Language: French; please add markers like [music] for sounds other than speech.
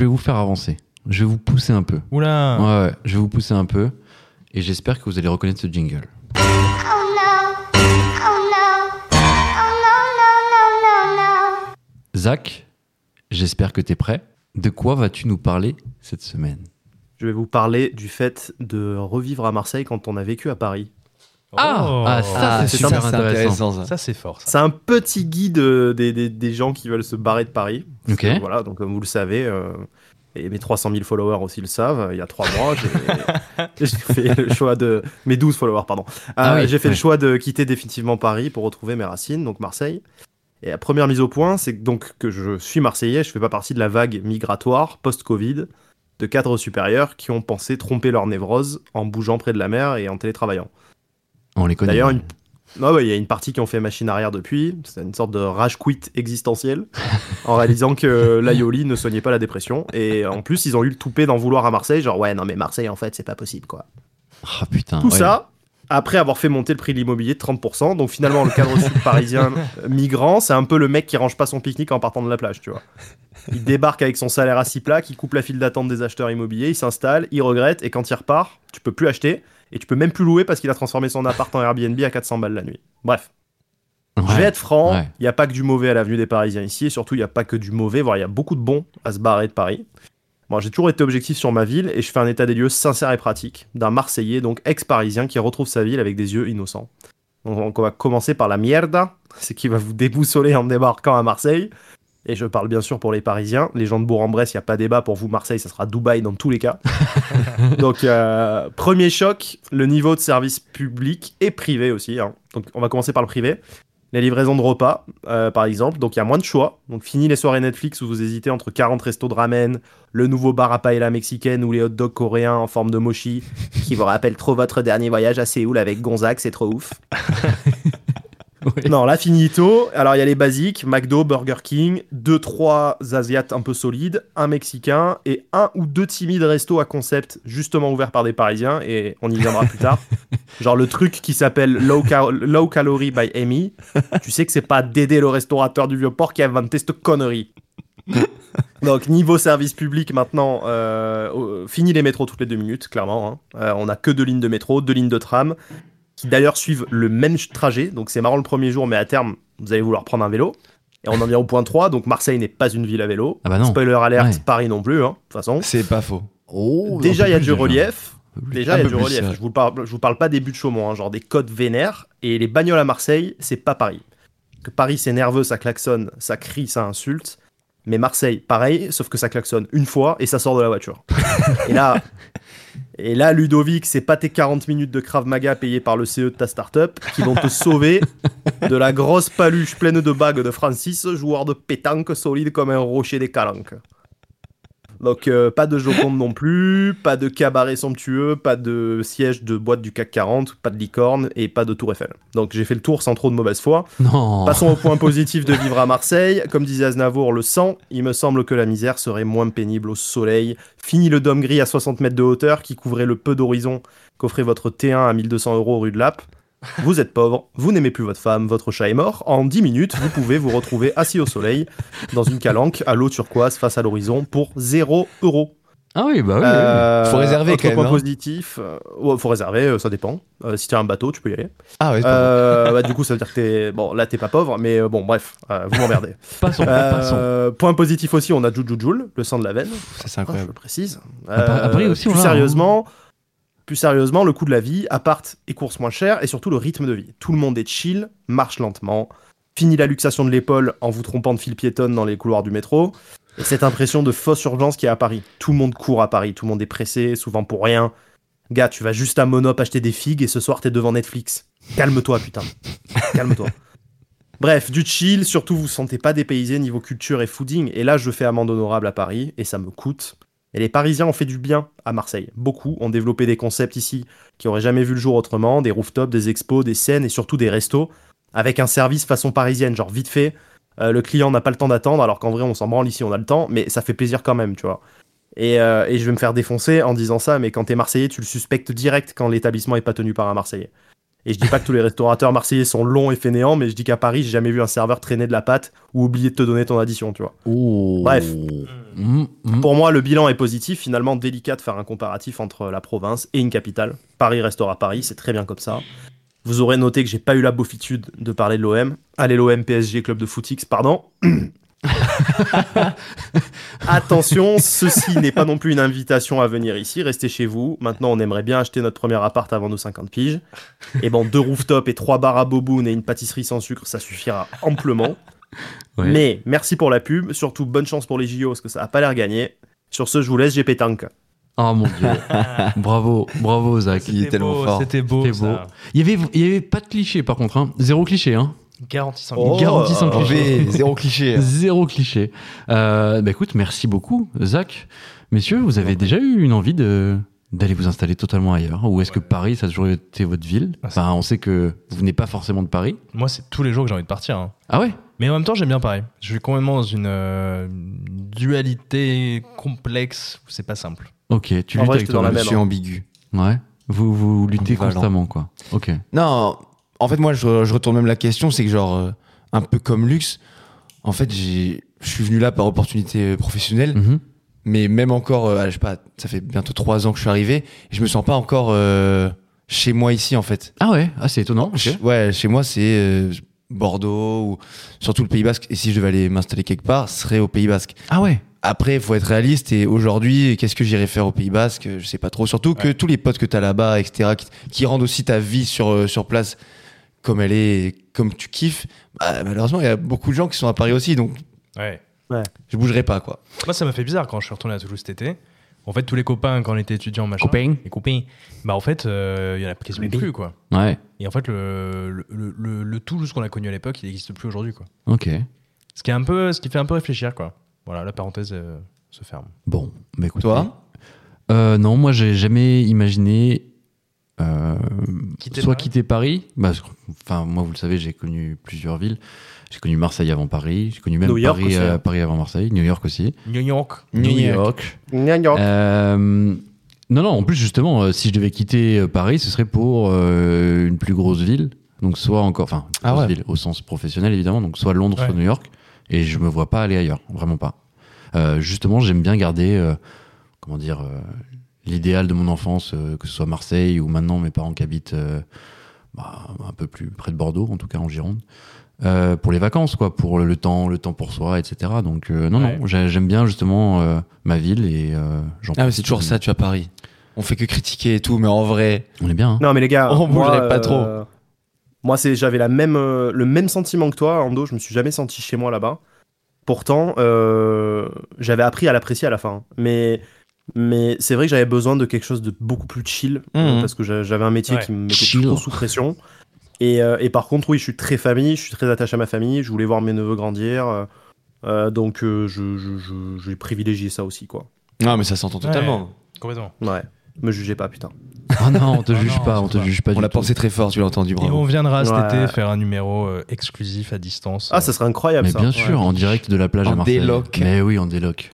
vais vous faire avancer. Je vais vous pousser un peu. Oula Ouais, ouais, je vais vous pousser un peu. Et j'espère que vous allez reconnaître ce jingle. Zach, j'espère que tu es prêt. De quoi vas-tu nous parler cette semaine? Je vais vous parler du fait de revivre à Marseille quand on a vécu à Paris. Ah, Oh. ah, ça, Ah, c'est ça, super intéressant. ça. Ça, c'est fort. C'est un petit guide euh, des, des- des gens qui veulent se barrer de Paris. Ok. que, Voilà, donc comme vous le savez, euh, et mes 300 000 followers aussi le savent, il y a trois mois, j'ai [laughs] fait le choix de... Mes 12 followers, pardon. Euh, Ah oui, j'ai fait le choix de quitter définitivement Paris pour retrouver mes racines, donc Marseille. Et la première mise au point, c'est que donc que je suis marseillais, je fais pas partie de la vague migratoire post-Covid de cadres supérieurs qui ont pensé tromper leur névrose en bougeant près de la mer et en télétravaillant. On les connaît. D'ailleurs, une... ah ouais, il y a une partie qui ont fait machine arrière depuis. C'est une sorte de rage quit existentiel [laughs] en réalisant que l'aioli ne soignait pas la dépression. Et en plus, ils ont eu le toupet d'en vouloir à Marseille. Genre, ouais, non, mais Marseille, en fait, c'est pas possible, quoi. Ah putain. Tout ouais. ça, après avoir fait monter le prix de l'immobilier de 30%. Donc finalement, le cadre sud parisien [laughs] euh, migrant, c'est un peu le mec qui range pas son pique-nique en partant de la plage, tu vois. Il débarque avec son salaire à six plats, il coupe la file d'attente des acheteurs immobiliers, il s'installe, il regrette, et quand il repart, tu peux plus acheter, et tu peux même plus louer parce qu'il a transformé son appart en Airbnb à 400 balles la nuit. Bref. Je vais être franc, il ouais. n'y a pas que du mauvais à l'avenue des Parisiens ici, et surtout il n'y a pas que du mauvais, voire il y a beaucoup de bons à se barrer de Paris. Bon, j'ai toujours été objectif sur ma ville, et je fais un état des lieux sincère et pratique d'un Marseillais, donc ex-parisien, qui retrouve sa ville avec des yeux innocents. Donc on va commencer par la mierda, c'est qui va vous déboussoler en débarquant à Marseille. Et je parle bien sûr pour les Parisiens. Les gens de Bourg-en-Bresse, il n'y a pas débat. Pour vous, Marseille, ça sera Dubaï dans tous les cas. [laughs] Donc, euh, premier choc, le niveau de service public et privé aussi. hein. Donc, on va commencer par le privé. Les livraisons de repas, euh, par exemple. Donc, il y a moins de choix. Donc, fini les soirées Netflix où vous hésitez entre 40 restos de ramen, le nouveau bar à paella mexicaine ou les hot dogs coréens en forme de mochi qui vous rappellent trop votre dernier voyage à Séoul avec Gonzague, c'est trop ouf. [laughs] Non, là, finito. Alors, il y a les basiques McDo, Burger King, deux, trois Asiates un peu solides, un Mexicain et un ou deux timides restos à concept, justement ouverts par des Parisiens, et on y viendra plus tard. [laughs] Genre le truc qui s'appelle Low, Cal- Low Calorie by Amy. Tu sais que c'est pas Dédé, le restaurateur du Vieux-Port, qui a inventé cette connerie. Donc, niveau service public, maintenant, euh, fini les métros toutes les deux minutes, clairement. hein. Euh, on a que deux lignes de métro, deux lignes de tram, qui d'ailleurs suivent le même trajet. Donc, c'est marrant le premier jour, mais à terme, vous allez vouloir prendre un vélo. Et on en vient au point 3. Donc, Marseille n'est pas une ville à vélo. Ah bah non. Spoiler alert, Ouais. Paris non plus, hein, de toute façon. C'est pas faux. Oh, Déjà, il y a du relief. Déjà, il y a du relief. Je vous parle, je vous parle pas des buts de Chaumont, hein, genre des côtes vénères. Et les bagnoles à Marseille, c'est pas Paris. Que Paris, c'est nerveux, ça klaxonne, ça crie, ça insulte. Mais Marseille, pareil, sauf que ça klaxonne une fois et ça sort de la voiture. [laughs] et là, et là, Ludovic, c'est pas tes 40 minutes de Krav Maga payées par le CE de ta startup qui vont te [laughs] sauver de la grosse paluche pleine de bagues de Francis, joueur de pétanque solide comme un rocher des calanques. Donc euh, pas de Joconde non plus, pas de cabaret somptueux, pas de siège de boîte du CAC 40, pas de licorne et pas de tour Eiffel. Donc j'ai fait le tour sans trop de mauvaise foi. Non. Passons au point [laughs] positif de vivre à Marseille. Comme disait Aznavour, le sang, il me semble que la misère serait moins pénible au soleil. Fini le dôme gris à 60 mètres de hauteur qui couvrait le peu d'horizon qu'offrait votre T1 à 1200 euros rue de Lappe. Vous êtes pauvre, vous n'aimez plus votre femme, votre chat est mort. En 10 minutes, vous pouvez vous retrouver assis au soleil dans une calanque à l'eau turquoise face à l'horizon pour 0 euros. Ah oui, bah oui. Euh, Faut réserver autre quand même, point hein. positif, euh, ouais, faut réserver, euh, ça dépend. Euh, si tu as un bateau, tu peux y aller. Ah ouais, Euh, bah, du coup, ça veut dire que t'es. Bon, là, t'es pas pauvre, mais bon, bref, euh, vous m'emmerdez. [laughs] Passons, passons. Point positif aussi, on a Jujujul, le sang de la veine. Ça, c'est Ah, je incroyable. le précise. Paris aussi, on hein. Plus sérieusement, le coût de la vie, appart et courses moins chères, et surtout le rythme de vie. Tout le monde est chill, marche lentement. Fini la luxation de l'épaule en vous trompant de fil piétonne dans les couloirs du métro. Et cette impression de fausse urgence qui est à Paris. Tout le monde court à Paris, tout le monde est pressé, souvent pour rien. Gars, tu vas juste à Monop acheter des figues et ce soir t'es devant Netflix. Calme-toi, putain. Calme-toi. [laughs] Bref, du chill, surtout vous vous sentez pas dépaysé niveau culture et fooding. Et là, je fais amende honorable à Paris et ça me coûte. Et les Parisiens ont fait du bien à Marseille. Beaucoup ont développé des concepts ici qui auraient jamais vu le jour autrement, des rooftops, des expos, des scènes et surtout des restos avec un service façon parisienne, genre vite fait. euh, le client n'a pas le temps d'attendre, alors qu'en vrai on s'en branle ici, on a le temps, mais ça fait plaisir quand même, tu vois. Et, euh, je vais me faire défoncer en disant ça, mais quand t'es Marseillais, tu le suspectes direct quand l'établissement est pas tenu par un Marseillais. Et je dis pas que tous les restaurateurs marseillais sont longs et fainéants, mais je dis qu'à Paris, j'ai jamais vu un serveur traîner de la pâte ou oublier de te donner ton addition, tu vois. Oh. Bref. Mm, mm. Pour moi, le bilan est positif. Finalement, délicat de faire un comparatif entre la province et une capitale. Paris restera Paris, c'est très bien comme ça. Vous aurez noté que j'ai pas eu la beaufitude de parler de l'OM. Allez, l'OM, PSG, club de footix, pardon. [laughs] Attention, ceci n'est pas non plus une invitation à venir ici. Restez chez vous. Maintenant, on aimerait bien acheter notre premier appart avant nos 50 piges. Et bon, deux rooftops et trois bars à boboon et une pâtisserie sans sucre, ça suffira amplement. Ouais. Mais merci pour la pub. Surtout, bonne chance pour les JO parce que ça a pas l'air gagné. Sur ce, je vous laisse, j'ai pétanque. Oh mon dieu. [laughs] bravo, bravo Zach. C'était tellement beau, fort. C'était beau. C'était beau. ça. Il y avait, il y avait pas de cliché par contre, hein. Zéro cliché, hein. Garantie sans Oh, Garantie sans euh, cliché. Zéro cliché. [laughs] Zéro cliché. Euh, bah écoute, merci beaucoup, Zach. Messieurs, vous avez déjà eu une envie de d'aller vous installer totalement ailleurs? Ou est-ce que Paris, ça a toujours été votre ville? Ah, Enfin, on sait que vous venez pas forcément de Paris. Moi, c'est tous les jours que j'ai envie de partir. hein. Ah ouais? Mais en même temps, j'aime bien Paris. Je suis complètement dans une euh, dualité complexe. où C'est pas simple. Ok, tu En luttes vrai, avec j'étais dans toi la Je suis hein. ambigu. Ouais. Vous, vous luttez constamment, quoi. Ok. Non, en fait, moi, je, je retourne même la question, c'est que genre, euh, un peu comme Luxe, en fait, je suis venu là par opportunité euh, professionnelle, Mhm. mais même encore, euh, je sais pas, ça fait bientôt trois ans que je suis arrivé, et je me sens pas encore euh, chez moi ici, en fait. Ah ouais, ah, c'est étonnant. Ouais, chez moi, c'est euh, Bordeaux ou surtout le Pays Basque. Et si je devais aller m'installer quelque part, ce serait au Pays Basque. Ah ouais. Après, il faut être réaliste. Et aujourd'hui, qu'est-ce que j'irais faire au Pays Basque? Je sais pas trop. Surtout que tous les potes que tu as là-bas, etc., qui, qui rendent aussi ta vie sur, sur place comme elle est, comme tu kiffes, bah, malheureusement, il y a beaucoup de gens qui sont à Paris aussi. Donc, Ouais. je bougerai pas, quoi. Moi, ça m'a fait bizarre quand je suis retourné à Toulouse cet été. En fait, tous les copains, quand on était étudiant, machin. Copains. Les copains. Bah, en fait, euh, il y en a quasiment plus, quoi. Ouais. Et en fait, le, le, le, le- le Toulouse qu'on a connu à l'époque, il n'existe plus aujourd'hui, quoi. Ok. Ce qui, est un peu, ce qui fait un peu réfléchir, quoi. Voilà, la parenthèse euh, se ferme. Bon, bah écoute. Toi Euh, non, moi j'ai jamais imaginé euh, Quitter soit Paris quitter Paris. Bah, enfin, moi, vous le savez, j'ai connu plusieurs villes. J'ai connu Marseille avant Paris. J'ai connu même New York Paris, aussi, euh, hein. Paris avant Marseille. New York aussi. New York. New York. Euh, non, non. En plus, justement, euh, si je devais quitter Paris, ce serait pour euh, une plus grosse ville. Donc, soit encore, enfin, une Ah ouais. ville au sens professionnel évidemment. Donc, soit Londres, soit. New York. Et je me vois pas aller ailleurs, vraiment pas. Euh, justement, j'aime bien garder, euh, comment dire, euh, l'idéal de mon enfance, euh, que ce soit Marseille ou maintenant mes parents qui habitent euh, bah, un peu plus près de Bordeaux, en tout cas en Gironde. Euh, pour les vacances, quoi, pour le temps, le temps pour soi, etc. Donc euh, non, Ouais. non, j'ai- j'aime bien justement euh, ma ville et euh, j'en Ah, mais c'est toujours ça, tu vois, Paris. On fait que critiquer et tout, mais en vrai, On est bien. hein. Non, mais les gars, On moi, bougerait pas euh, trop. Moi, c'est, j'avais la même, euh, le même sentiment que toi, Ando. Je me suis jamais senti chez moi là-bas. Pourtant, euh, j'avais appris à l'apprécier à la fin. Mais, mais c'est vrai que j'avais besoin de quelque chose de beaucoup plus chill euh, Mhm. parce que j'a- j'avais un métier Ouais. qui me mettait Chill. trop sous pression. Et, euh, et par contre, oui, je suis très famille, je suis très attaché à ma famille. Je voulais voir mes neveux grandir. euh, donc, euh, je, je, je- j'ai privilégié ça aussi, quoi. non, mais ça s'entend totalement. Complètement. Ouais. Me jugez pas, putain. Ah non, on te Ah juge non, pas, on te surtout juge pas On du l'a pensé très fort, tu l'as entendu, Et bravo. on viendra cet Ouais. été faire un numéro euh, exclusif à distance. Ah, ça serait incroyable, Mais ça. bien sûr, en direct de la plage En à Marseille. déloc. Mais oui, en déloc.